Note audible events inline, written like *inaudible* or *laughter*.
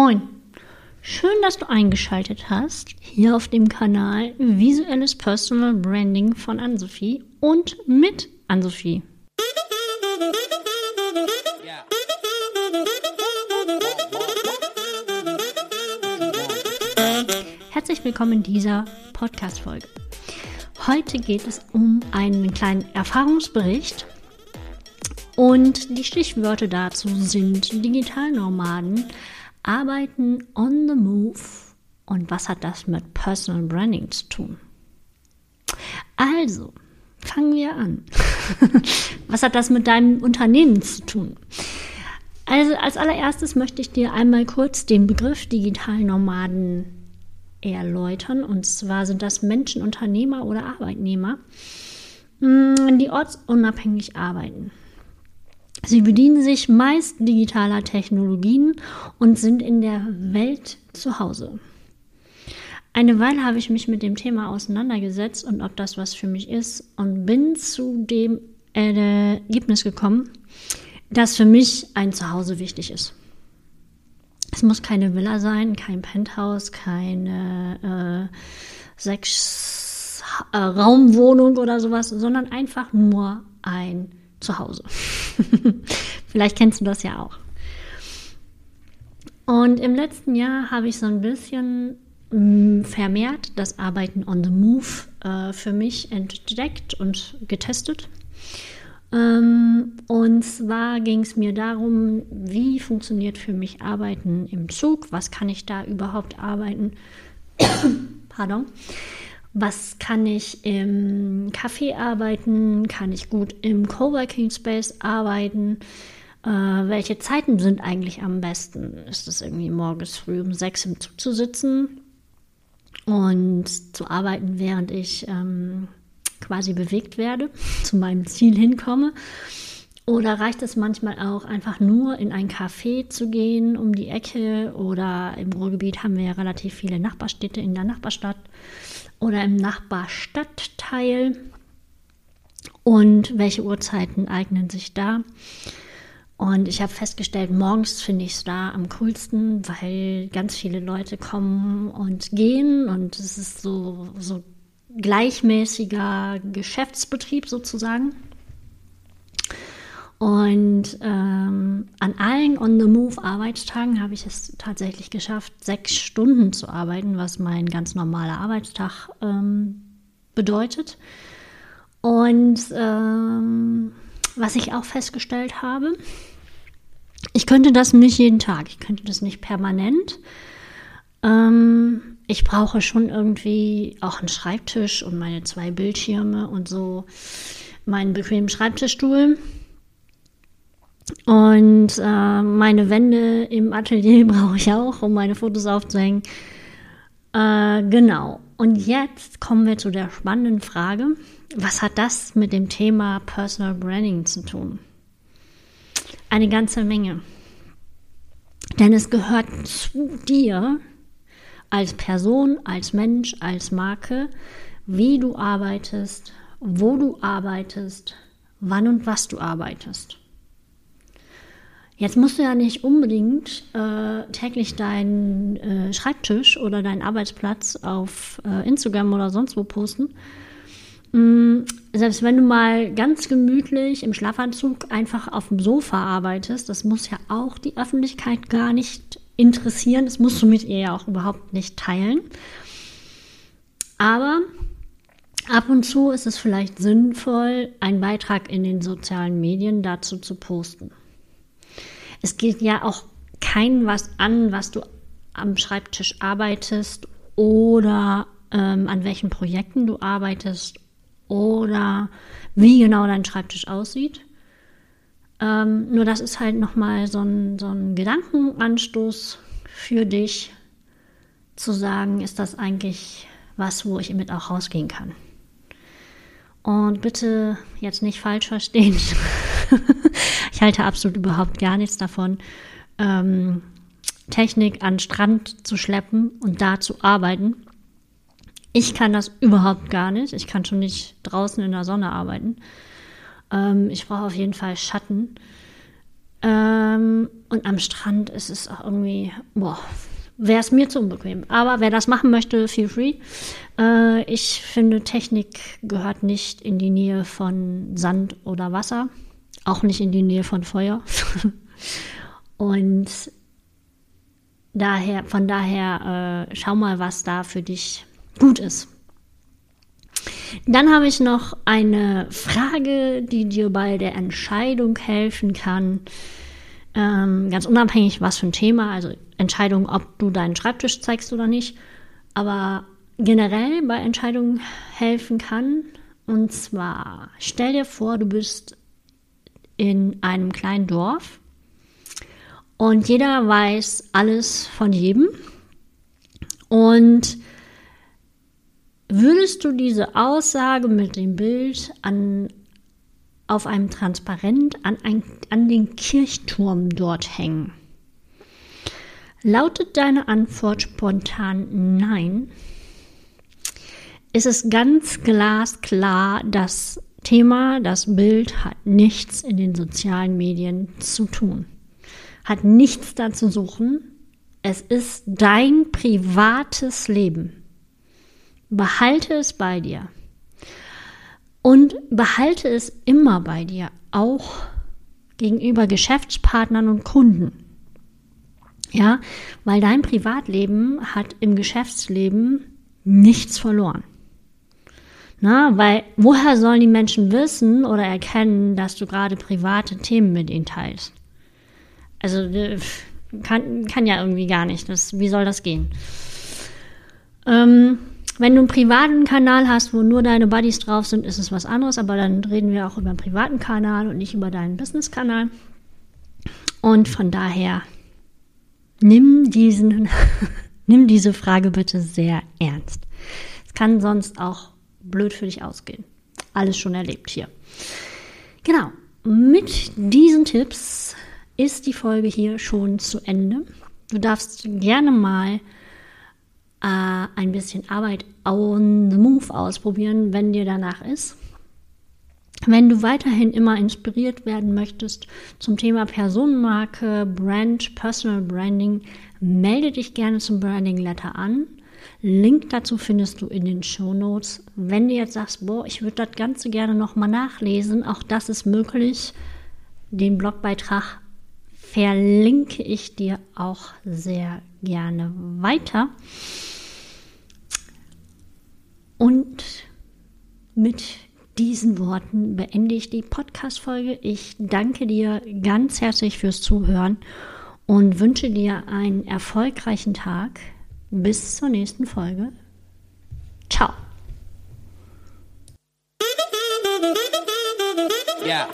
Moin! Schön, dass du eingeschaltet hast hier auf dem Kanal Visuelles Personal Branding von Ann-Sophie und mit Ann-Sophie. Herzlich willkommen in dieser Podcast-Folge. Heute geht es um einen kleinen Erfahrungsbericht und die Stichwörter dazu sind Digitalnomaden, Arbeiten on the Move und was hat das mit Personal Branding zu tun? Also, fangen wir an. *laughs* was hat das mit deinem Unternehmen zu tun? Also als allererstes möchte ich dir einmal kurz den Begriff Digitalnomaden erläutern. Und zwar sind das Menschen, Unternehmer oder Arbeitnehmer, mm, die ortsunabhängig arbeiten. Sie bedienen sich meist digitaler Technologien und sind in der Welt zu Hause. Eine Weile habe ich mich mit dem Thema auseinandergesetzt und ob das was für mich ist und bin zu dem Ergebnis gekommen, dass für mich ein Zuhause wichtig ist. Es muss keine Villa sein, kein Penthouse, keine äh, sechs äh, oder sowas, sondern einfach nur ein Zuhause. *laughs* Vielleicht kennst du das ja auch. Und im letzten Jahr habe ich so ein bisschen mm, vermehrt das Arbeiten on the Move äh, für mich entdeckt und getestet. Ähm, und zwar ging es mir darum, wie funktioniert für mich Arbeiten im Zug, was kann ich da überhaupt arbeiten, *coughs* pardon, was kann ich im Café arbeiten, kann ich gut im Coworking Space arbeiten, äh, welche Zeiten sind eigentlich am besten? Ist es irgendwie morgens früh um sechs im Zug zu sitzen und zu arbeiten, während ich ähm, quasi bewegt werde, *laughs* zu meinem Ziel hinkomme. Oder reicht es manchmal auch einfach nur in ein Café zu gehen um die Ecke oder im Ruhrgebiet haben wir ja relativ viele Nachbarstädte in der Nachbarstadt oder im Nachbarstadtteil und welche Uhrzeiten eignen sich da. Und ich habe festgestellt, morgens finde ich es da am coolsten, weil ganz viele Leute kommen und gehen und es ist so, so gleichmäßiger Geschäftsbetrieb sozusagen. Und ähm, an allen On-the-Move-Arbeitstagen habe ich es tatsächlich geschafft, sechs Stunden zu arbeiten, was mein ganz normaler Arbeitstag ähm, bedeutet. Und ähm, was ich auch festgestellt habe, ich könnte das nicht jeden Tag, ich könnte das nicht permanent. Ähm, ich brauche schon irgendwie auch einen Schreibtisch und meine zwei Bildschirme und so meinen bequemen Schreibtischstuhl. Und äh, meine Wände im Atelier *laughs* brauche ich auch, um meine Fotos aufzuhängen. Äh, genau. Und jetzt kommen wir zu der spannenden Frage, was hat das mit dem Thema Personal Branding zu tun? Eine ganze Menge. Denn es gehört zu dir, als Person, als Mensch, als Marke, wie du arbeitest, wo du arbeitest, wann und was du arbeitest. Jetzt musst du ja nicht unbedingt äh, täglich deinen äh, Schreibtisch oder deinen Arbeitsplatz auf äh, Instagram oder sonst wo posten. Mm, selbst wenn du mal ganz gemütlich im Schlafanzug einfach auf dem Sofa arbeitest, das muss ja auch die Öffentlichkeit gar nicht interessieren. Das musst du mit ihr ja auch überhaupt nicht teilen. Aber ab und zu ist es vielleicht sinnvoll, einen Beitrag in den sozialen Medien dazu zu posten. Es geht ja auch kein was an, was du am Schreibtisch arbeitest oder ähm, an welchen Projekten du arbeitest oder wie genau dein Schreibtisch aussieht. Ähm, nur das ist halt nochmal so ein, so ein Gedankenanstoß für dich, zu sagen, ist das eigentlich was, wo ich mit auch rausgehen kann. Und bitte jetzt nicht falsch verstehen. *laughs* *laughs* ich halte absolut überhaupt gar nichts davon, ähm, Technik an Strand zu schleppen und da zu arbeiten. Ich kann das überhaupt gar nicht. Ich kann schon nicht draußen in der Sonne arbeiten. Ähm, ich brauche auf jeden Fall Schatten. Ähm, und am Strand ist es auch irgendwie, boah, wäre es mir zu unbequem. Aber wer das machen möchte, feel free. Äh, ich finde, Technik gehört nicht in die Nähe von Sand oder Wasser, auch nicht in die Nähe von Feuer. *laughs* und daher, von daher, äh, schau mal, was da für dich gut ist. Dann habe ich noch eine Frage, die dir bei der Entscheidung helfen kann. Ähm, ganz unabhängig, was für ein Thema, also Entscheidung, ob du deinen Schreibtisch zeigst oder nicht, aber generell bei Entscheidungen helfen kann. Und zwar, stell dir vor, du bist in einem kleinen Dorf und jeder weiß alles von jedem. Und Würdest du diese Aussage mit dem Bild an, auf einem Transparent an, ein, an den Kirchturm dort hängen? Lautet deine Antwort spontan Nein? Ist es ganz glasklar, das Thema, das Bild hat nichts in den sozialen Medien zu tun, hat nichts da zu suchen. Es ist dein privates Leben. Behalte es bei dir. Und behalte es immer bei dir, auch gegenüber Geschäftspartnern und Kunden. Ja, weil dein Privatleben hat im Geschäftsleben nichts verloren. Na, weil woher sollen die Menschen wissen oder erkennen, dass du gerade private Themen mit ihnen teilst? Also äh, kann, kann ja irgendwie gar nicht. Das, wie soll das gehen? Ähm, wenn du einen privaten Kanal hast, wo nur deine Buddies drauf sind, ist es was anderes, aber dann reden wir auch über einen privaten Kanal und nicht über deinen Business-Kanal. Und von daher nimm diesen, *laughs* nimm diese Frage bitte sehr ernst. Es kann sonst auch blöd für dich ausgehen. Alles schon erlebt hier. Genau. Mit diesen Tipps ist die Folge hier schon zu Ende. Du darfst gerne mal äh, ein bisschen Arbeit on the move ausprobieren, wenn dir danach ist. Wenn du weiterhin immer inspiriert werden möchtest zum Thema Personenmarke, Brand, Personal Branding, melde dich gerne zum Branding Letter an. Link dazu findest du in den Show Notes. Wenn du jetzt sagst, boah, ich würde das Ganze gerne nochmal nachlesen, auch das ist möglich. Den Blogbeitrag verlinke ich dir auch sehr gerne weiter. Und mit diesen Worten beende ich die Podcast-Folge. Ich danke dir ganz herzlich fürs Zuhören und wünsche dir einen erfolgreichen Tag. Bis zur nächsten Folge. Ciao. Yeah.